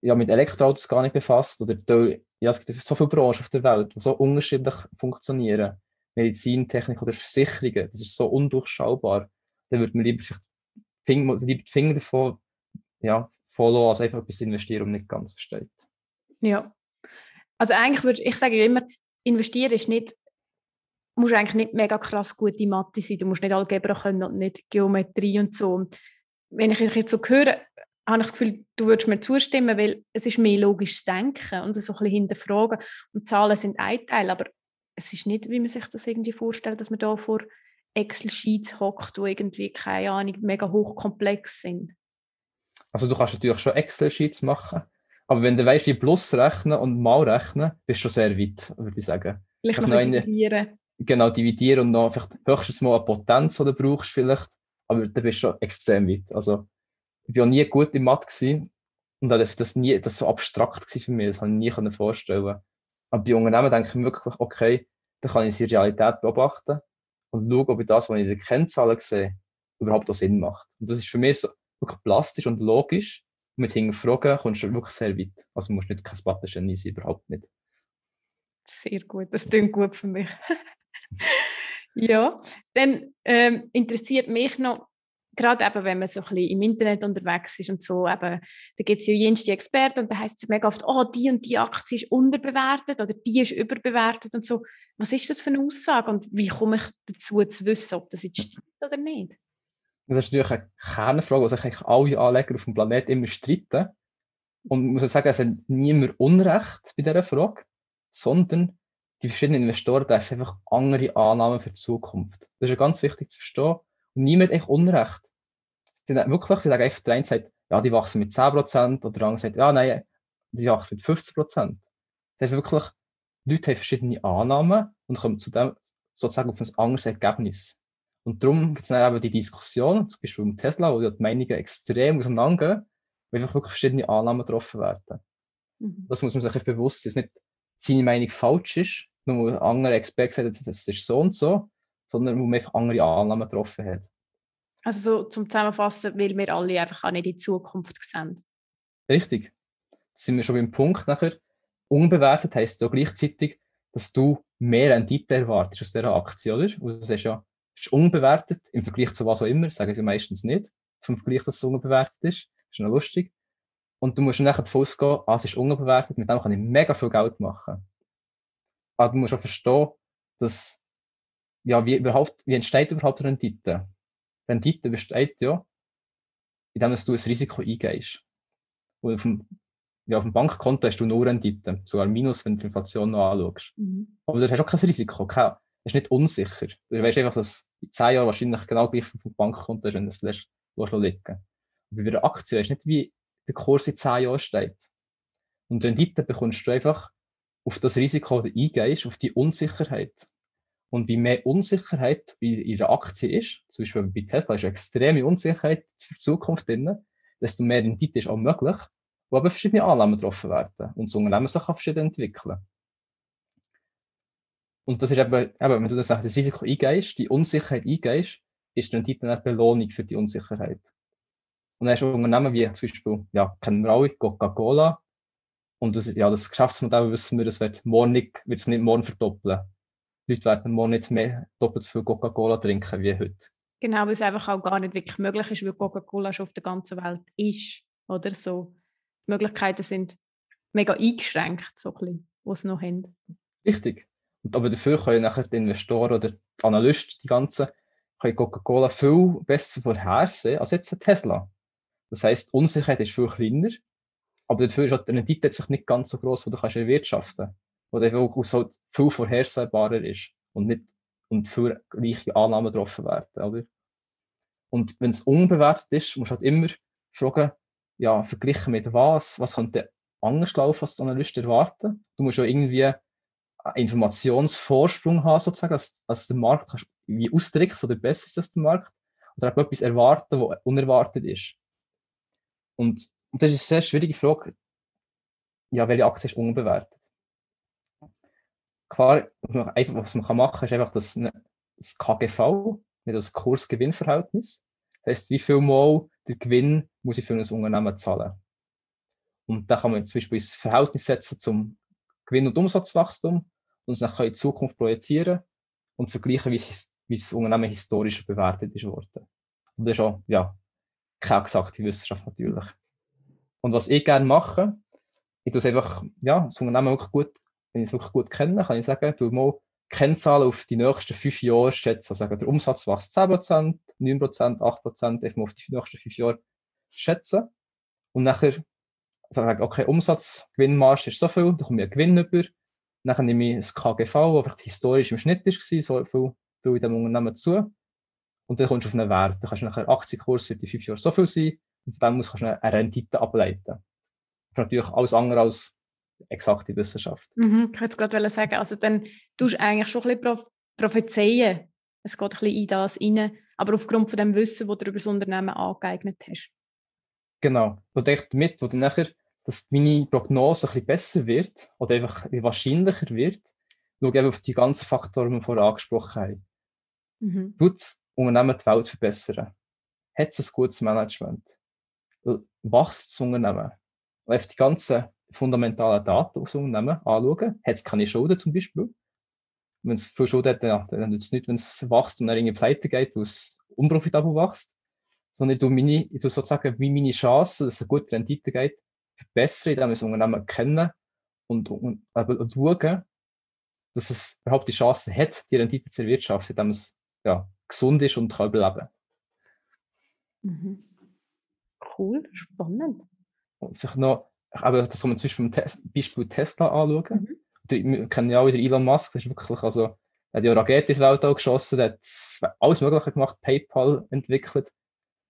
ja, mit Elektroautos gar nicht befasst oder da, ja, es gibt so viele Branchen auf der Welt, die so unterschiedlich funktionieren. Medizin, Technik oder Versicherungen, das ist so undurchschaubar. Dann würde man lieber die Finger davon ja, follow, als einfach etwas investieren und nicht ganz versteht. Ja, also eigentlich würde ich sage immer, investieren ist nicht, musst eigentlich nicht mega krass gute Mathe sein. Du musst nicht Algebra können und nicht Geometrie und so. Wenn ich jetzt so höre, habe ich das Gefühl, du würdest mir zustimmen, weil es ist mehr logisches Denken und so ein bisschen hinterfragen. Und Zahlen sind ein Teil, aber es ist nicht, wie man sich das irgendwie vorstellt, dass man da vor Excel-Sheets hockt, die irgendwie, keine Ahnung, mega hochkomplex sind. Also du kannst natürlich schon Excel-Sheets machen, aber wenn du weißt, wie Plus rechnen und Mal rechnen, bist du schon sehr weit, würde ich sagen. Vielleicht noch eine, dividieren. Genau, dividieren und noch vielleicht höchstens mal eine Potenz, die du brauchst vielleicht. Aber da bist du schon extrem weit. Also, ich war auch nie gut im Mathe gewesen. Und das, das nie, das so abstrakt für mich. Das habe ich nie vorstellen Aber bei Unternehmen denke ich wirklich, okay, dann kann ich in Realität beobachten und schauen, ob ich das, was ich in den Kennzahlen sehe, überhaupt auch Sinn macht. Und das ist für mich so wirklich plastisch und logisch. Mit Hinterfragen kommst du wirklich sehr weit. Also musst nicht kein Patengenie sein, überhaupt nicht. Sehr gut, das klingt gut für mich. ja, dann ähm, interessiert mich noch, gerade eben, wenn man so ein bisschen im Internet unterwegs ist und so, eben, da gibt es ja jenste Experten und da heisst es mega oft, oh, die und die Aktie ist unterbewertet oder die ist überbewertet und so. Was ist das für eine Aussage und wie komme ich dazu zu wissen, ob das jetzt stimmt oder nicht? Das ist natürlich eine Kernfrage, die sich eigentlich alle Anleger auf dem Planeten immer streiten. Und ich muss sagen, es hat niemand Unrecht bei dieser Frage, sondern die verschiedenen Investoren treffen einfach andere Annahmen für die Zukunft. Das ist ja ganz wichtig zu verstehen. Und niemand hat echt Unrecht. Sie sagen wirklich, sie sagen einfach, der eine sagt, ja, die wachsen mit 10% oder der andere sagt, ja, nein, die wachsen mit 15%. Das heißt wirklich, Leute haben verschiedene Annahmen und kommen zu dem sozusagen auf ein anderes Ergebnis. Und darum gibt es dann eben die Diskussion, zum Beispiel um Tesla, wo die Meinungen extrem auseinandergehen, weil einfach wirklich verschiedene Annahmen getroffen werden. Mhm. Das muss man sich bewusst sein, dass nicht seine Meinung falsch ist, nur weil ein anderer Experte gesagt hat, das ist so und so, sondern wo man einfach andere Annahmen getroffen hat. Also so zum Zusammenfassen, weil wir alle einfach auch nicht in die Zukunft sehen. Richtig. Da sind wir schon beim Punkt nachher. Unbewertet heisst ja gleichzeitig, dass du mehr Rendite erwartest aus dieser Aktie, oder? Und das ist ja ist unbewertet im Vergleich zu was auch immer, sagen sie meistens nicht, zum Vergleich, dass es unbewertet ist. Das ist noch lustig. Und du musst nachher davon ausgehen, ah, es ist unbewertet, mit dem kann ich mega viel Geld machen. Aber du musst auch verstehen, dass, ja, wie überhaupt, wie entsteht überhaupt Rendite? Rendite besteht ja, indem du ein Risiko eingehst. Und auf dem, ja, auf dem Bankkonto hast du nur Rendite, sogar Minus, wenn du die Inflation noch anschaust. Mhm. Aber du hast auch kein Risiko, kein, ist nicht unsicher. Du weißt einfach, dass in zehn Jahren wahrscheinlich genau gleich vom Bankkonto ist, wenn du es lässt, liegen. Und bei einer Aktie ist nicht wie der Kurs in zehn Jahren steht. Und Rendite bekommst du einfach auf das Risiko, das du eingehst, auf die Unsicherheit. Und je mehr Unsicherheit in ihrer Aktie ist, zum Beispiel bei Tesla ist eine extreme Unsicherheit für die Zukunft drin, desto mehr Rendite ist auch möglich, wo aber verschiedene Annahmen getroffen werden und das Unternehmen sich auch verschieden entwickeln. Und das ist eben, eben wenn du das, das Risiko eingehst, die Unsicherheit eingehst, ist die Rendite eine Belohnung für die Unsicherheit. Und dann hast du Unternehmen wie zum Beispiel, ja, kennen wir alle, Coca-Cola. Und das, ja, das Geschäftsmodell wissen wir, das wird morgen nicht, wird es nicht morgen verdoppeln. Die Leute werden morgen nicht mehr doppelt so viel Coca-Cola trinken wie heute. Genau, weil es einfach auch gar nicht wirklich möglich ist, weil Coca-Cola schon auf der ganzen Welt ist. Oder so. Die Möglichkeiten sind mega eingeschränkt, so ein bisschen, die es noch haben. Richtig. Aber dafür können nachher die Investoren oder die Analysten, die ganzen, Coca-Cola viel besser vorhersehen als jetzt Tesla. Das heißt, Unsicherheit ist viel kleiner, aber dafür ist die Rendite nicht ganz so groß, wo du kannst erwirtschaften, wo der so viel vorhersehbarer ist und nicht und viel gleiche Annahmen getroffen werden, oder? Und wenn es unbewertet ist, musst du halt immer fragen, ja, verglichen mit was, was könnte anders laufen, als die Analysten erwarten. Du musst ja irgendwie Informationsvorsprung haben, sozusagen, als, als der Markt kannst, wie ausdrückst oder besser ist als der Markt. Oder auch etwas erwarten, was unerwartet ist. Und, und das ist eine sehr schwierige Frage. Ja, welche Aktie ist unbewertet? Klar, einfach, was man machen kann, ist einfach das, das KGV, das Kurs-Gewinn-Verhältnis. Das heißt, wie viel Mal der Gewinn muss ich für ein Unternehmen zahlen. Und da kann man zum Beispiel das Verhältnis setzen zum Gewinn- und Umsatzwachstum es dann in Zukunft projizieren und vergleichen, wie, es, wie das Unternehmen historisch bewertet ist worden. Und das ist auch, ja, keine exakte Wissenschaft natürlich. Und was ich gerne mache, ich tue es einfach, ja, das Unternehmen wirklich gut, wenn ich es wirklich gut kenne, kann ich sagen, du mal Kennzahlen auf die nächsten fünf Jahre schätzen. Also der Umsatz wächst 10%, 9%, 8%, einfach mal auf die nächsten fünf Jahre schätzen. Und nachher sage ich, okay, Umsatzgewinnmarge ist so viel, da komme ich einen Gewinn über. Dann nehme ich das KGV, das vielleicht historisch im Schnitt war, so viel tue ich dem Unternehmen zu. Und dann kommst du auf einen Wert. Dann kannst du nachher Aktienkurs für die fünf Jahre so viel sein. Und von dem muss kannst du eine Rendite ableiten. Das ist natürlich alles andere als exakte Wissenschaft. Mhm, ich wollte gerade sagen, also dann tust du eigentlich schon ein bisschen prophezeien. Es geht ein bisschen in das rein, aber aufgrund von dem Wissen, das du über das Unternehmen angeeignet hast. Genau. Und echt damit, wo dann nachher, dass meine Prognose ein bisschen besser wird oder einfach wahrscheinlicher wird, schau eben auf die ganzen Faktoren, die wir vorher angesprochen haben. Mhm. Tut das Unternehmen die Welt verbessern? Hat es ein gutes Management? Wächst das Unternehmen? Einfach die ganzen fundamentalen Daten aus dem Unternehmen anschauen. Hat es keine Schulden zum Beispiel? Wenn es viel Schulden hat, dann, nützt es nicht, wenn es wächst und dann irgendwie pleite geht, weil es unprofitabel wächst. Sondern ich tue, meine, ich tue sozusagen wie meine Chancen, dass es eine gute Rendite geht, verbessern, wir das Unternehmen kennen und, und, und schauen, dass es überhaupt die Chance hat, die Rendite zu erwirtschaften, indem es ja, gesund ist und kann überleben. Mhm. Cool, spannend. Und vielleicht noch, aber das kann man zum Beispiel beim Beispiel Tesla anschauen. Mhm. Wir kennen ja auch wieder Elon Musk, das ist wirklich, also, er hat ja Rakete ins Weltall geschossen, hat alles Mögliche gemacht, PayPal entwickelt.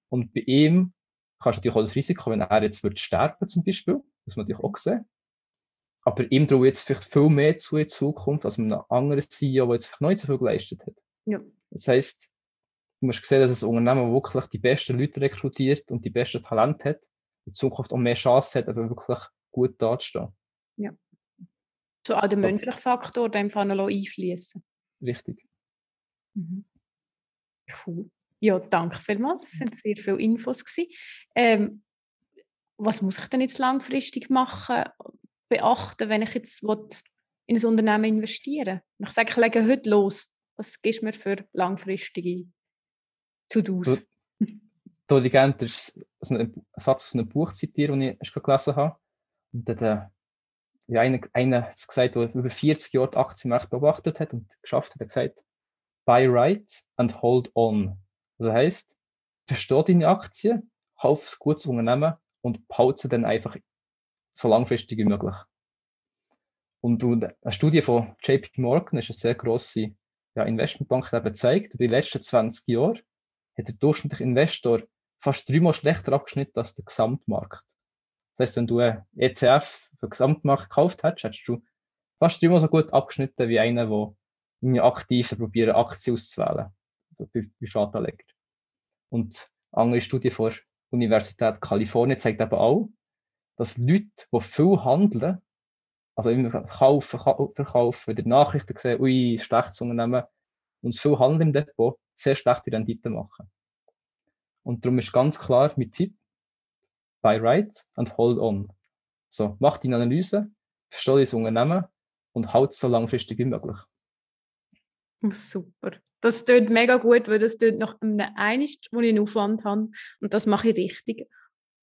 Und bei ihm kannst du natürlich auch das Risiko, wenn er jetzt wird sterben zum Beispiel, muss man natürlich auch sehen. Aber ihm traue jetzt vielleicht viel mehr zu in Zukunft als einem anderen CEO, der jetzt noch nicht so viel geleistet hat. Ja. Das heisst, du musst sehen, dass ein Unternehmen wirklich die besten Leute rekrutiert und die besten Talente hat, in Zukunft auch mehr Chance hat, aber wirklich gut dazustehen. Ja. So auch der menschliche Faktor, Fall noch einfließen. Richtig. Mhm. Cool. Ja, danke vielmals. Das sind sehr viele Infos. Ähm, was muss ich denn jetzt langfristig machen, beachten, wenn ich jetzt in ein Unternehmen investieren will? Ich sage, ich lege heute los. Was gibst du mir für langfristige To-Dos? Da ich gerne einen Satz aus einem Buch zitieren, den ich gelesen habe. Und der, ja, einer, einer hat gesagt, der über 40 Jahre die Aktienmärkte beobachtet hat und geschafft hat, hat gesagt, buy right and hold on. Das heisst, versteh deine Aktie, kauf ein gutes Unternehmen und behalte sie dann einfach so langfristig wie möglich. Und eine Studie von JP Morgan, ist eine sehr grosse ja, Investmentbank, hat gezeigt, über die letzten 20 Jahre hat der durchschnittliche Investor fast dreimal schlechter abgeschnitten als der Gesamtmarkt. Das heißt, wenn du einen ETF für den Gesamtmarkt gekauft hättest, hättest du fast dreimal so gut abgeschnitten wie einer, der aktiv probiert, Aktien auszuwählen. Bei Privatanleger. Und eine andere Studie von der Universität Kalifornien zeigt eben auch, dass Leute, die viel handeln, also immer kaufen, verkaufen, wieder Nachrichten sehen, ui, schlechtes Unternehmen, und viel Handel im Depot sehr schlechte Renditen machen. Und darum ist ganz klar mit Tipp, buy right and hold on. So, mach deine Analyse, verstehe das Unternehmen und halt so langfristig wie möglich. Super. Das tut mega gut, weil das tut nach einem Einst, wo ich einen Aufwand habe und das mache ich richtig.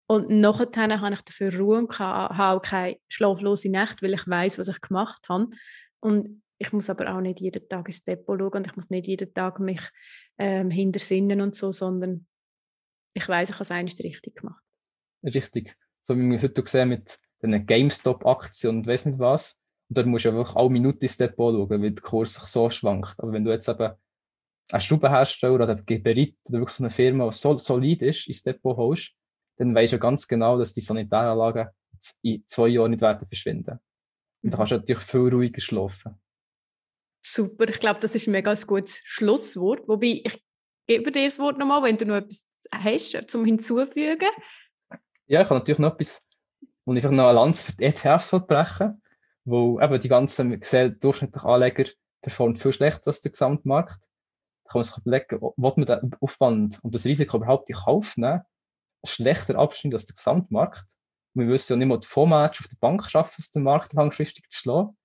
Und nachher habe ich dafür Ruhe und habe keine schlaflose Nacht, weil ich weiß, was ich gemacht habe. Und ich muss aber auch nicht jeden Tag ins Depot schauen und ich muss nicht jeden Tag mich ähm, hintersinnen und so, sondern ich weiß, ich habe es eigentlich richtig gemacht. Richtig. So wie wir heute gesehen mit den GameStop-Aktien und weiß nicht was. Und dort musst du einfach alle Minuten ins Depot schauen, weil der Kurs sich so schwankt. Aber wenn du jetzt eben einen Schraubenhersteller oder einen Geberit oder wirklich so eine Firma, die so solid ist, ins Depot holst, dann weisst du ganz genau, dass die Sanitäranlagen in zwei Jahren nicht werden verschwinden. Und da kannst du natürlich viel ruhiger schlafen. Super, ich glaube, das ist ein mega gutes Schlusswort. Wobei, ich gebe dir das Wort nochmal, wenn du noch etwas hast zum Hinzufügen. Ja, ich habe natürlich noch etwas, und einfach noch eine Lanze für die ETFs brechen, wo eben die ganzen durchschnittlichen Anleger performt viel schlechter als der Gesamtmarkt. Da kann man sich überlegen, ob man den Aufwand und das Risiko überhaupt in Kauf nehmen, schlechter abschneiden als der Gesamtmarkt. Und wir wissen ja nicht mal, die Fondsmatch auf der Bank schaffen es, den Markt langfristig zu schlagen.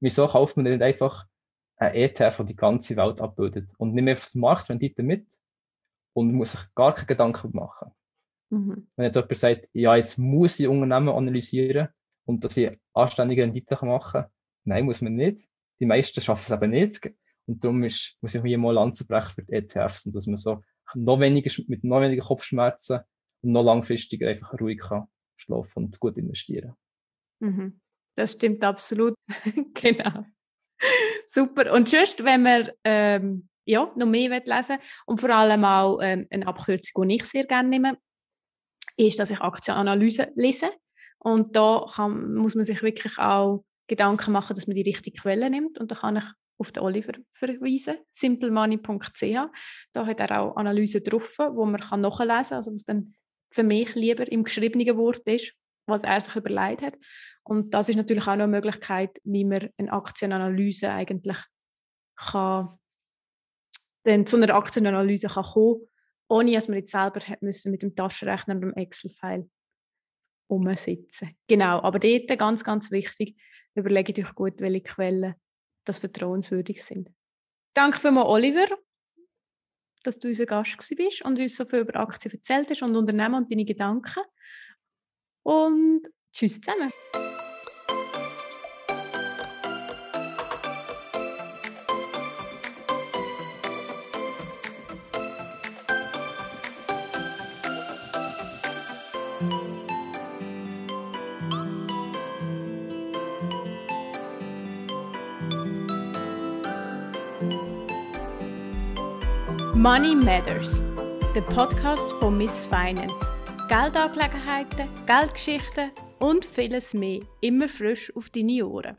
Wieso kauft man nicht einfach ein ETF, der die ganze Welt abbildet und mehr auf die Marktrendite mit und muss sich gar keine Gedanken machen. Mhm. Wenn jetzt jemand sagt, ja, jetzt muss ich Unternehmen analysieren und dass ich anständige Rendite machen kann, nein, muss man nicht. Die meisten schaffen es eben nicht. Und darum ist, muss ich hier mal Lanze brechen für die ETFs und dass man so noch weniger, mit noch weniger Kopfschmerzen und noch langfristiger einfach ruhig kann schlafen und gut investieren. Mhm. Das stimmt absolut. genau. Super. Und sonst, wenn man ähm, ja, noch mehr lesen will und vor allem auch ähm, eine Abkürzung, die ich sehr gerne nehme, ist, dass ich Aktienanalyse lese. Und da kann, muss man sich wirklich auch Gedanken machen, dass man die richtige Quelle nimmt. Und da kann ich auf den Oliver verweisen, simplemoney.ch. Da hat er auch Analysen drauf, wo man kann nachlesen kann, also was dann für mich lieber im geschriebenen Wort ist. was er sich überlegt hat. Und das ist natürlich auch noch eine Möglichkeit, wie man eine Aktienanalyse eigentlich kann, dann zu einer Aktienanalyse kann kommen, ohne dass man jetzt selber hat müssen mit dem Taschenrechner und dem Excel-File umsitzen. Genau, aber dort ganz, ganz wichtig, überlegt euch gut, welche Quellen das vertrauenswürdig sind. Danke mal, Oliver, dass du unser Gast bist und uns so viel über Aktien erzählt hast und Unternehmen und deine Gedanken. Und tschüss zusammen. Money Matters, der Podcast von Miss Finance. Geldangelegenheiten, Geldgeschichten und vieles mehr immer frisch auf deine Ohren.